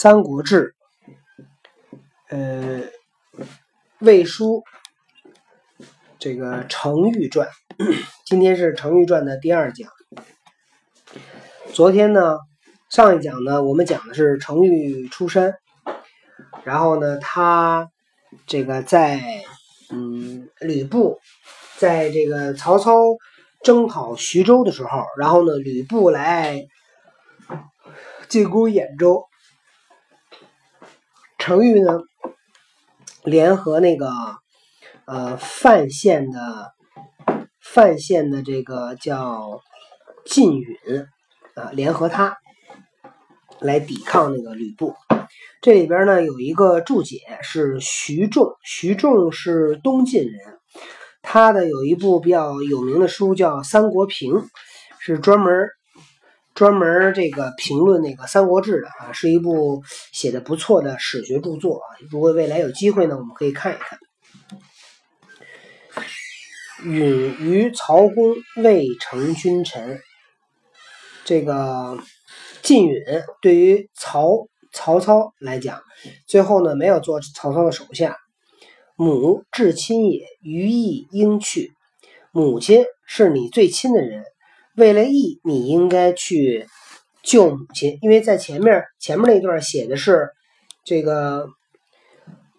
三国志》呃，魏书这个程昱传，今天是程昱传的第二讲。昨天呢，上一讲呢，我们讲的是程昱出山，然后呢，他这个在嗯吕布在这个曹操征讨徐州的时候，然后呢，吕布来进攻兖州。程昱呢，联合那个呃范县的范县的这个叫晋允啊，联合他来抵抗那个吕布。这里边呢有一个注解是徐仲，徐仲是东晋人，他的有一部比较有名的书叫《三国评》，是专门。专门这个评论那个《三国志》的啊，是一部写的不错的史学著作啊。如果未来有机会呢，我们可以看一看。允于曹公未成君臣，这个晋允对于曹曹操来讲，最后呢没有做曹操的手下。母至亲也，于义应去。母亲是你最亲的人。为了义，你应该去救母亲，因为在前面前面那段写的是这个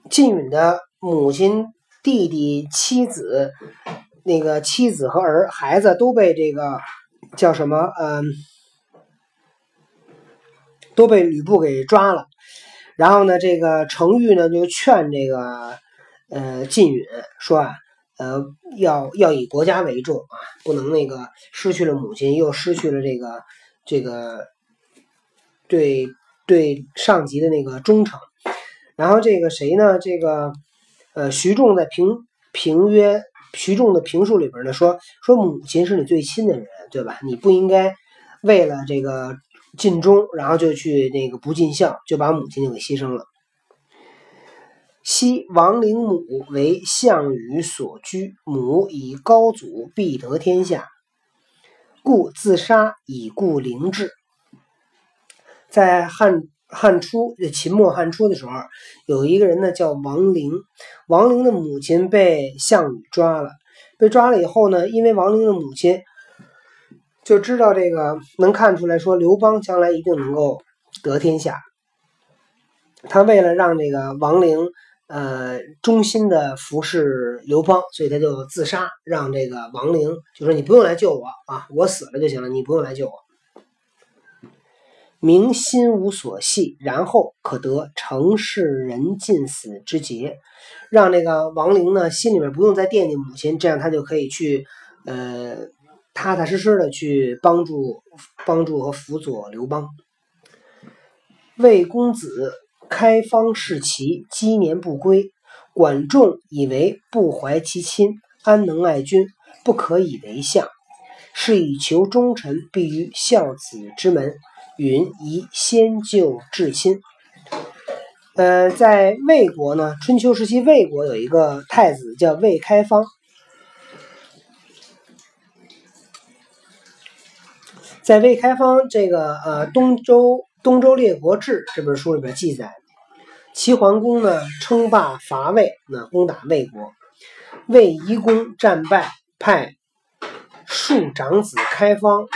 晋允的母亲、弟弟、妻子，那个妻子和儿孩子都被这个叫什么？嗯，都被吕布给抓了。然后呢，这个程昱呢就劝这个呃晋允说啊。呃，要要以国家为重啊，不能那个失去了母亲，又失去了这个这个对对上级的那个忠诚。然后这个谁呢？这个呃，徐仲在评评约，徐仲的评述里边呢说说母亲是你最亲的人，对吧？你不应该为了这个尽忠，然后就去那个不尽孝，就把母亲就给牺牲了。昔王陵母为项羽所居，母以高祖必得天下，故自杀以固陵志。在汉汉初，秦末汉初的时候，有一个人呢叫王陵，王陵的母亲被项羽抓了，被抓了以后呢，因为王陵的母亲就知道这个，能看出来说刘邦将来一定能够得天下，他为了让这个王陵。呃，忠心的服侍刘邦，所以他就自杀，让这个王陵就说：“你不用来救我啊，我死了就行了，你不用来救我。”明心无所系，然后可得成世人尽死之节，让这个王陵呢心里面不用再惦记母亲，这样他就可以去呃踏踏实实的去帮助帮助和辅佐刘邦。魏公子。开方视其积年不归，管仲以为不怀其亲，安能爱君？不可以为相。是以求忠臣，必于孝子之门。允宜先救至亲。呃，在魏国呢，春秋时期，魏国有一个太子叫魏开方。在魏开方这个呃《东周东周列国志》这本书里边记载。齐桓公呢称霸伐魏，那攻打魏国，魏夷公战败，派庶长子开方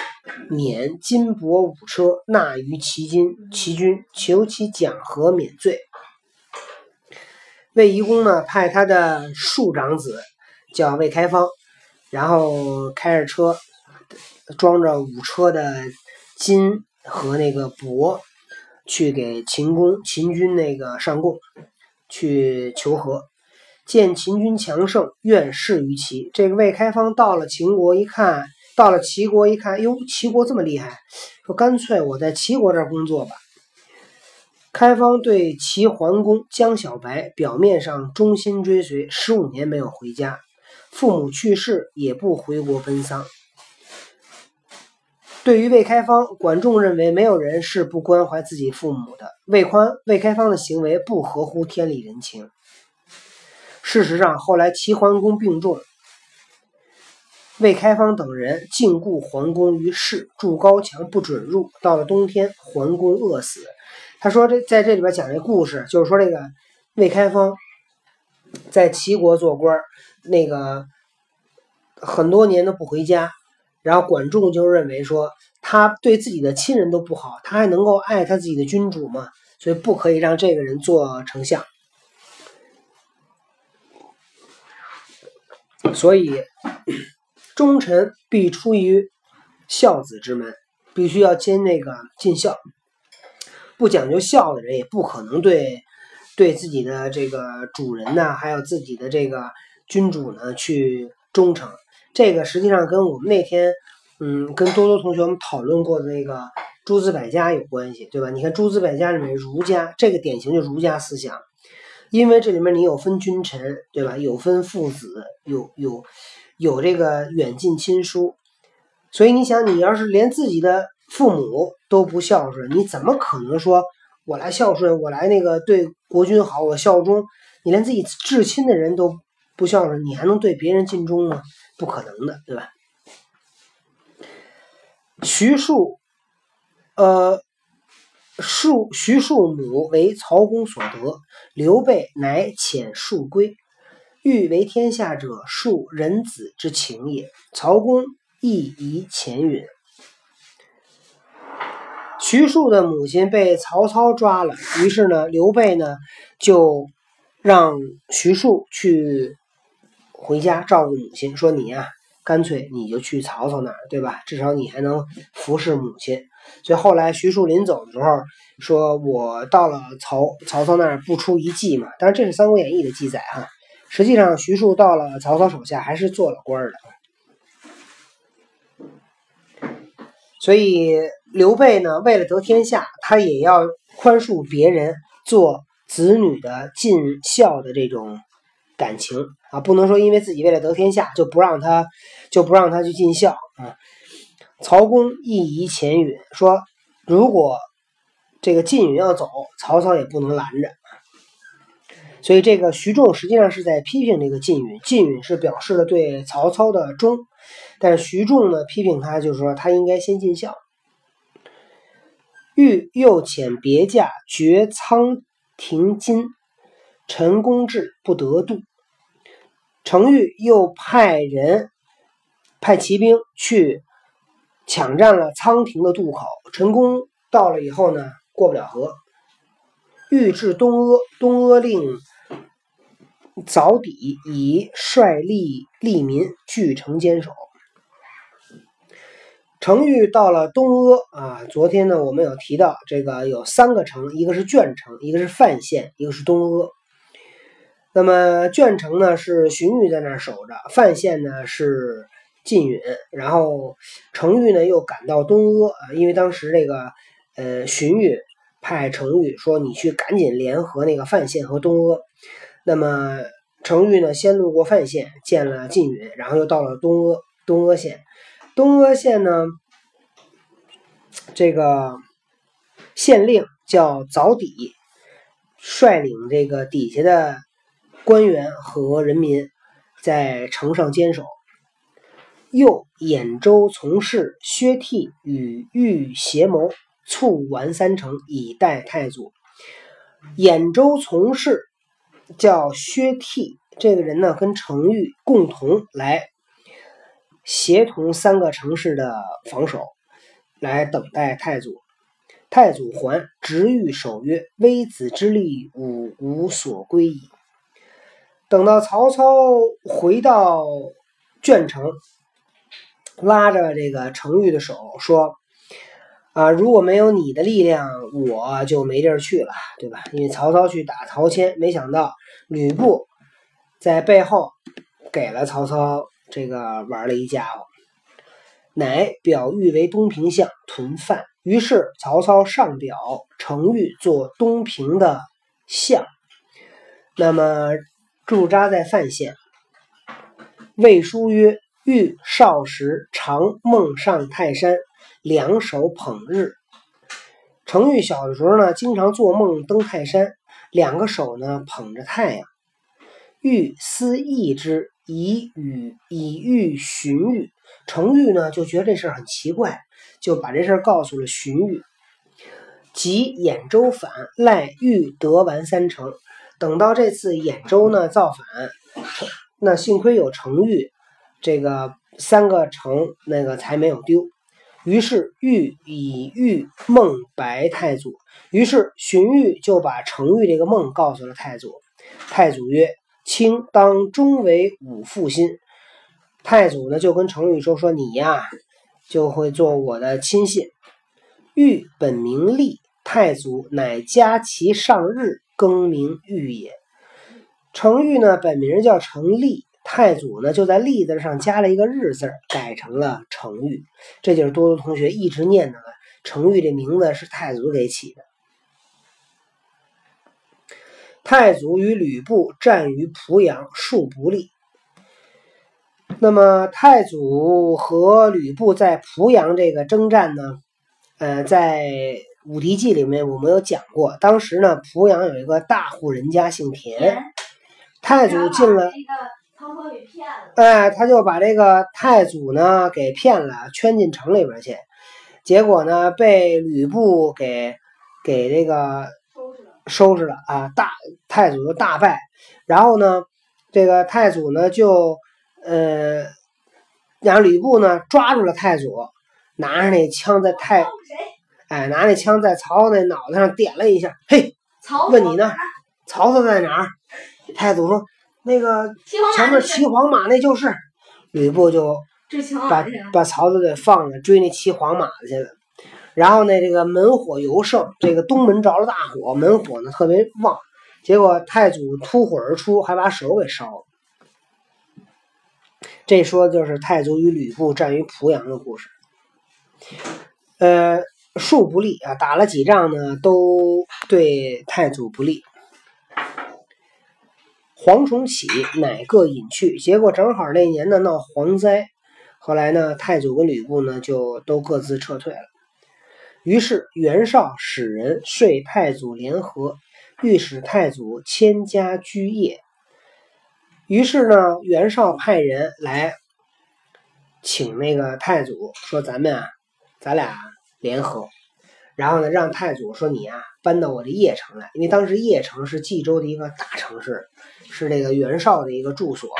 免金帛五车，纳于齐军，齐军求其讲和免罪。魏夷公呢派他的庶长子叫魏开方，然后开着车，装着五车的金和那个伯。去给秦公、秦军那个上贡，去求和。见秦军强盛，愿事于齐。这个魏开方到了秦国一看，到了齐国一看，哟，齐国这么厉害，说干脆我在齐国这儿工作吧。开方对齐桓公江小白表面上忠心追随，十五年没有回家，父母去世也不回国奔丧。对于魏开方，管仲认为没有人是不关怀自己父母的。魏宽、魏开方的行为不合乎天理人情。事实上，后来齐桓公病重，魏开方等人禁锢桓公于室，筑高墙不准入。到了冬天，桓公饿死，他说这在这里边讲这故事，就是说这个魏开方在齐国做官，那个很多年都不回家，然后管仲就认为说他对自己的亲人都不好，他还能够爱他自己的君主吗？所以不可以让这个人做丞相。所以忠臣必出于孝子之门，必须要兼那个尽孝。不讲究孝的人，也不可能对对自己的这个主人呢，还有自己的这个君主呢去忠诚。这个实际上跟我们那天嗯跟多多同学们讨论过的那个诸子百家有关系，对吧？你看诸子百家里面儒家这个典型就儒家思想。因为这里面你有分君臣，对吧？有分父子，有有有这个远近亲疏，所以你想，你要是连自己的父母都不孝顺，你怎么可能说我来孝顺，我来那个对国君好，我效忠？你连自己至亲的人都不孝顺，你还能对别人尽忠吗？不可能的，对吧？徐庶，呃。庶徐庶母为曹公所得，刘备乃遣庶归。欲为天下者，庶人子之情也。曹公亦宜前允。徐庶的母亲被曹操抓了，于是呢，刘备呢就让徐庶去回家照顾母亲，说你呀，干脆你就去曹操那儿，对吧？至少你还能服侍母亲。所以后来徐庶临走的时候说：“我到了曹曹操那儿不出一计嘛。”当然这是《三国演义》的记载哈。实际上徐庶到了曹操手下还是做了官的。所以刘备呢，为了得天下，他也要宽恕别人做子女的尽孝的这种感情啊，不能说因为自己为了得天下就不让他就不让他去尽孝啊。曹公亦宜前允，说如果这个晋允要走，曹操也不能拦着。所以这个徐仲实际上是在批评这个晋允，晋允是表示了对曹操的忠，但是徐仲呢批评他，就是说他应该先尽孝。欲又遣别驾绝仓亭津，陈公至不得渡。程昱又派人派骑兵去。抢占了仓亭的渡口，陈宫到了以后呢，过不了河。欲至东阿，东阿令早抵，以率吏吏民据城坚守。程昱到了东阿啊，昨天呢，我们有提到这个有三个城，一个是鄄城，一个是范县，一个是东阿。那么鄄城呢是荀彧在那儿守着，范县呢是。晋允，然后程昱呢又赶到东阿啊，因为当时这个呃荀彧派程昱说你去赶紧联合那个范县和东阿，那么程昱呢先路过范县见了晋允，然后又到了东阿东阿县，东阿县呢这个县令叫早底，率领这个底下的官员和人民在城上坚守。又兖州从事薛悌与豫协谋，促完三城，以待太祖。兖州从事叫薛悌，这个人呢，跟程昱共同来协同三个城市的防守，来等待太祖。太祖还，执玉守曰：“微子之力，吾无所归矣。”等到曹操回到鄄城。拉着这个程昱的手说：“啊，如果没有你的力量，我就没地儿去了，对吧？因为曹操去打曹谦，没想到吕布在背后给了曹操这个玩了一家伙，乃表誉为东平相，屯范。于是曹操上表程昱做东平的相，那么驻扎在范县。魏书曰。”欲少时常梦上泰山，两手捧日。程昱小的时候呢，经常做梦登泰山，两个手呢捧着太阳。欲思义之，以与以欲荀彧。程昱呢就觉得这事很奇怪，就把这事告诉了荀彧。即兖州反，赖欲得完三成。等到这次兖州呢造反，那幸亏有程昱，这个三个城那个才没有丢。于是欲以欲梦白太祖，于是荀彧就把程昱这个梦告诉了太祖。太祖曰：“卿当终为吾腹心。”太祖呢就跟程昱说：“说你呀，就会做我的亲信。”玉本名立，太祖乃加其上日，更名玉也。程昱呢本名叫程立。太祖呢，就在“立”字上加了一个“日”字，改成了程昱。这就是多多同学一直念叨的程昱这名字是太祖给起的。太祖与吕布战于濮阳，数不利。那么太祖和吕布在濮阳这个征战呢，呃，在《武帝记》里面我们有讲过，当时呢，濮阳有一个大户人家姓田，太祖进了。哎，他就把这个太祖呢给骗了，圈进城里边去。结果呢，被吕布给给这个收拾了啊！大太祖就大败。然后呢，这个太祖呢就呃，让吕布呢抓住了太祖，拿着那枪在太哎，拿那枪在曹操那脑袋上点了一下。嘿，问你呢？曹操在哪儿？太祖说。那个前面骑黄马那就是，吕布就把把曹操给放了，追那骑黄马的去了。然后呢，这个门火尤盛，这个东门着了大火，门火呢特别旺。结果太祖突火而出，还把手给烧了。这说的就是太祖与吕布战于濮阳的故事。呃，数不利啊，打了几仗呢，都对太祖不利。蝗虫起，乃各隐去。结果正好那年呢闹蝗灾，后来呢太祖跟吕布呢就都各自撤退了。于是袁绍使人说太祖联合，欲使太祖迁家居业。于是呢袁绍派人来请那个太祖说：“咱们啊，咱俩联合。”然后呢让太祖说：“你啊搬到我的邺城来，因为当时邺城是冀州的一个大城市。”是这个袁绍的一个住所，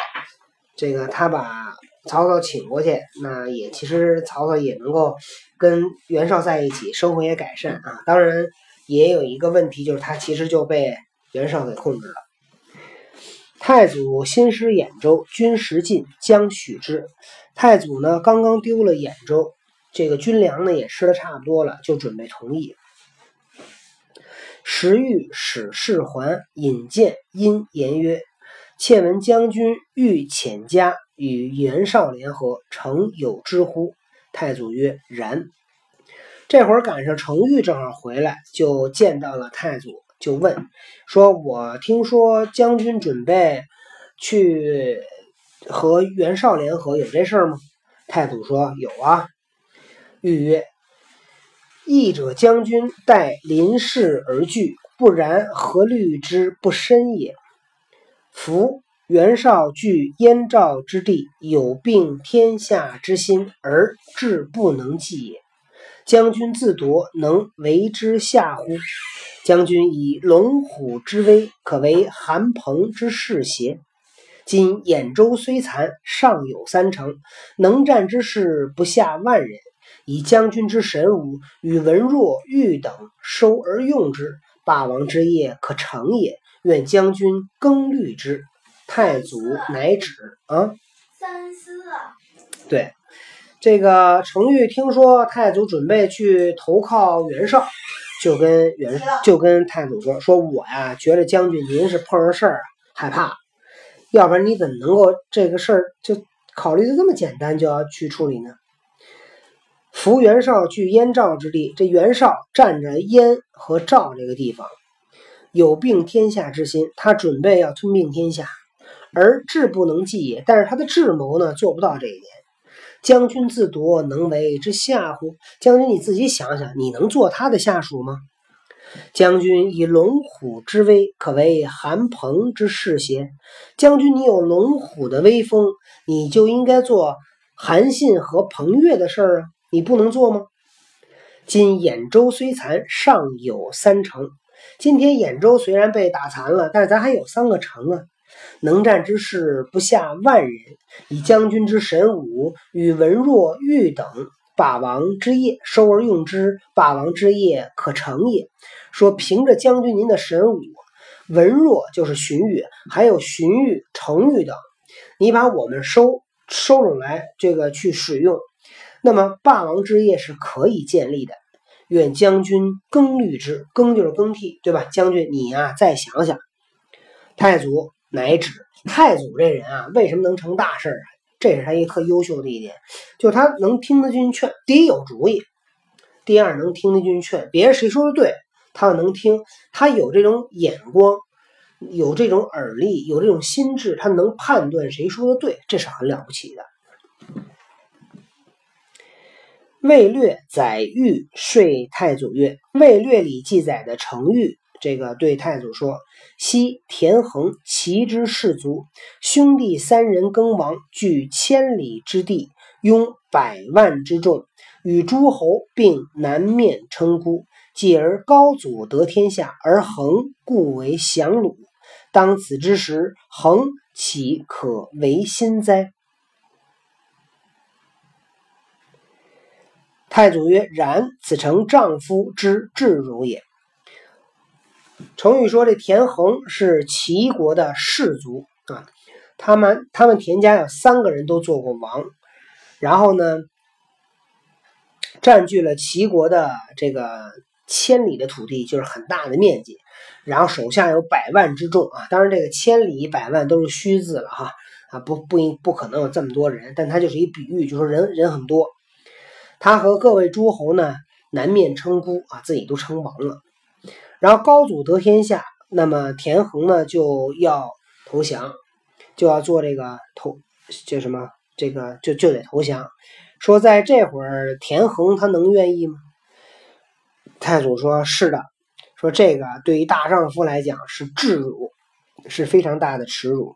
这个他把曹操请过去，那也其实曹操也能够跟袁绍在一起，生活也改善啊。当然也有一个问题，就是他其实就被袁绍给控制了。太祖新失兖州，军食尽，将许之。太祖呢刚刚丢了兖州，这个军粮呢也吃的差不多了，就准备同意。时欲使士还，引荐因言曰：“妾闻将军欲遣家与袁绍联合，诚有之乎？”太祖曰：“然。”这会儿赶上程昱正好回来，就见到了太祖，就问说：“我听说将军准备去和袁绍联合，有这事儿吗？”太祖说：“有啊。”欲曰。义者将军待临事而惧，不然何虑之不深也？夫袁绍据燕赵之地，有并天下之心，而志不能济也。将军自夺，能为之下乎？将军以龙虎之威，可为韩彭之势邪？今兖州虽残，尚有三城，能战之士不下万人。以将军之神武，与文若、玉等收而用之，霸王之业可成也。愿将军更虑之。太祖乃止。啊，三思啊。对，这个程昱听说太祖准备去投靠袁绍，就跟袁就跟太祖说：“说我呀，觉得将军您是碰上事儿害怕，要不然你怎么能够这个事儿就考虑的这么简单，就要去处理呢？”扶袁绍据燕赵之地，这袁绍占着燕和赵这个地方，有并天下之心，他准备要吞并天下，而智不能济也。但是他的智谋呢，做不到这一点。将军自夺，能为之下乎？将军你自己想想，你能做他的下属吗？将军以龙虎之威，可为韩彭之士邪？将军你有龙虎的威风，你就应该做韩信和彭越的事儿啊。你不能做吗？今兖州虽残，尚有三城。今天兖州虽然被打残了，但是咱还有三个城啊。能战之士不下万人，以将军之神武与文若玉等霸王之业，收而用之，霸王之业可成也。说凭着将军您的神武，文若就是荀彧，还有荀彧、程昱等，你把我们收收拢来，这个去使用，那么霸王之业是可以建立的。愿将军更虑之，更就是更替，对吧？将军你呀，再想想。太祖。乃止太祖这人啊，为什么能成大事啊？这是他一特优秀的一点，就他能听得进劝。第一有主意，第二能听得进劝。别人谁说的对，他能听。他有这种眼光，有这种耳力，有这种心智，他能判断谁说的对，这是很了不起的。魏略载誉说太祖曰：“魏略里记载的成语。”这个对太祖说：“昔田横齐之士卒，兄弟三人耕亡，据千里之地，拥百万之众，与诸侯并南面称孤。继而高祖得天下，而横故为降虏。当此之时，横岂可为心哉？”太祖曰：“然，此诚丈夫之至辱也。”程昱说：“这田横是齐国的士族啊，他们他们田家有三个人都做过王，然后呢，占据了齐国的这个千里的土地，就是很大的面积，然后手下有百万之众啊。当然，这个千里百万都是虚字了哈啊，不不应不可能有这么多人，但他就是一比喻，就说人人很多。他和各位诸侯呢，南面称孤啊，自己都称王了。”然后高祖得天下，那么田横呢就要投降，就要做这个投，叫什么？这个就就得投降。说在这会儿，田横他能愿意吗？太祖说：“是的。”说这个对于大丈夫来讲是至辱，是非常大的耻辱。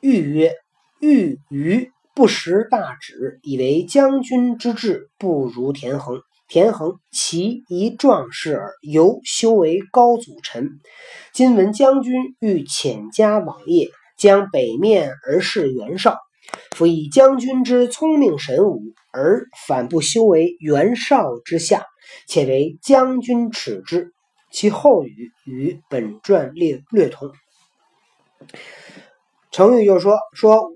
欲曰：“欲于不识大旨，以为将军之志不如田横。”田横其一壮士耳，犹修为高祖臣。今闻将军欲遣家往业，将北面而视袁绍。夫以将军之聪明神武，而反不修为袁绍之下，且为将军耻之。其后语与本传略略同。程昱就说说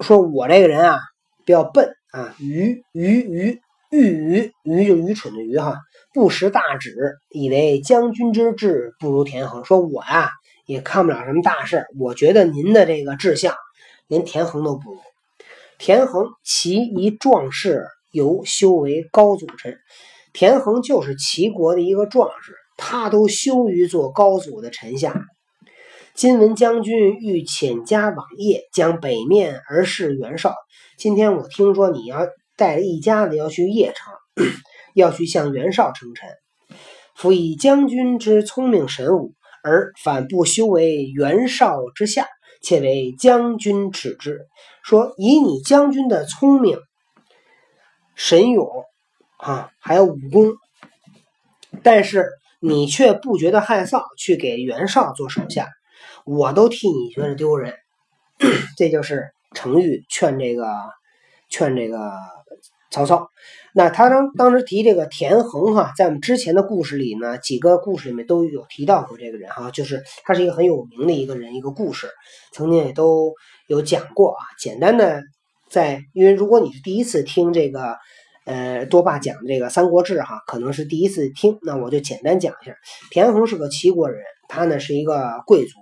说我这个人啊，比较笨啊，愚愚愚。愚愚愚就愚蠢的愚哈，不识大旨，以为将军之志不如田横。说我呀也看不了什么大事，我觉得您的这个志向连田横都不如。田横其一壮士，由修为高祖臣。田横就是齐国的一个壮士，他都羞于做高祖的臣下。今闻将军欲遣家往谒，将北面而视袁绍。今天我听说你要。带一家子要去邺城，要去向袁绍称臣。夫以将军之聪明神武，而反不修为袁绍之下，且为将军耻之。说以你将军的聪明、神勇啊，还有武功，但是你却不觉得害臊，去给袁绍做手下，我都替你觉得丢人。这就是程昱劝这个，劝这个。曹操，那他当当时提这个田横哈，在我们之前的故事里呢，几个故事里面都有提到过这个人哈，就是他是一个很有名的一个人，一个故事，曾经也都有讲过啊。简单的在，因为如果你是第一次听这个，呃，多爸讲这个《三国志》哈，可能是第一次听，那我就简单讲一下。田横是个齐国人，他呢是一个贵族，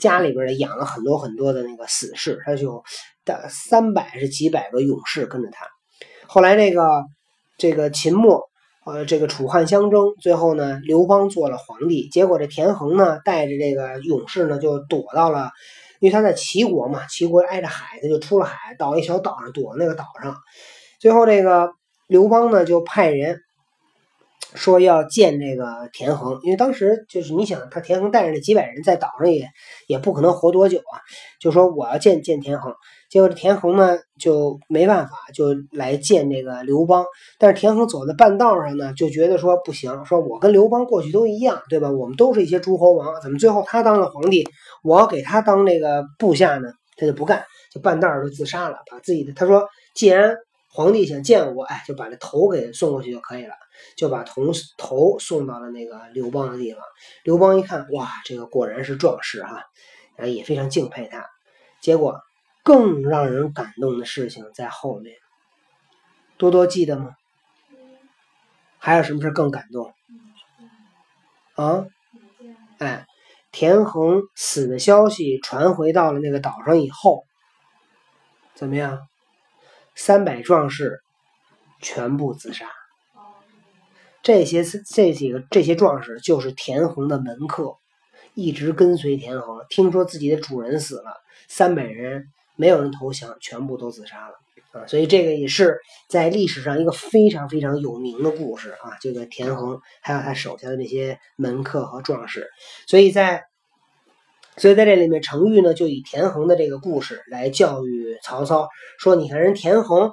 家里边呢养了很多很多的那个死士，他就的三百是几百个勇士跟着他。后来这个这个秦末，呃，这个楚汉相争，最后呢，刘邦做了皇帝。结果这田横呢，带着这个勇士呢，就躲到了，因为他在齐国嘛，齐国挨着海，他就出了海，到一小岛上躲那个岛上。最后这个刘邦呢，就派人说要见这个田横，因为当时就是你想，他田横带着那几百人在岛上也也不可能活多久啊，就说我要见见田横。结果这田横呢就没办法，就来见这个刘邦。但是田横走在半道上呢，就觉得说不行，说我跟刘邦过去都一样，对吧？我们都是一些诸侯王，怎么最后他当了皇帝，我要给他当那个部下呢？他就不干，就半道就自杀了，把自己的他说，既然皇帝想见我，哎，就把这头给送过去就可以了，就把头头送到了那个刘邦的地方。刘邦一看，哇，这个果然是壮士哈，然后也非常敬佩他。结果。更让人感动的事情在后面，多多记得吗？还有什么事更感动？啊？哎，田横死的消息传回到了那个岛上以后，怎么样？三百壮士全部自杀。这些这几个这些壮士就是田横的门客，一直跟随田横。听说自己的主人死了，三百人。没有人投降，全部都自杀了啊！所以这个也是在历史上一个非常非常有名的故事啊。这个田横还有他手下的那些门客和壮士，所以在所以在这里面，程昱呢就以田横的这个故事来教育曹操，说：“你看人田横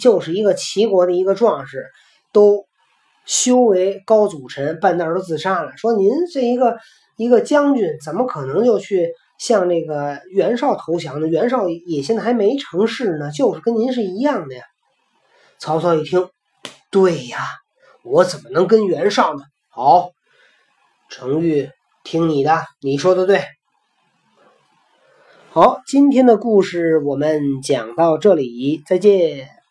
就是一个齐国的一个壮士，都修为高祖臣，半道都自杀了。说您这一个一个将军，怎么可能就去？”向那个袁绍投降呢，袁绍也现在还没成事呢，就是跟您是一样的呀。曹操一听，对呀，我怎么能跟袁绍呢？好，程昱听你的，你说的对。好，今天的故事我们讲到这里，再见。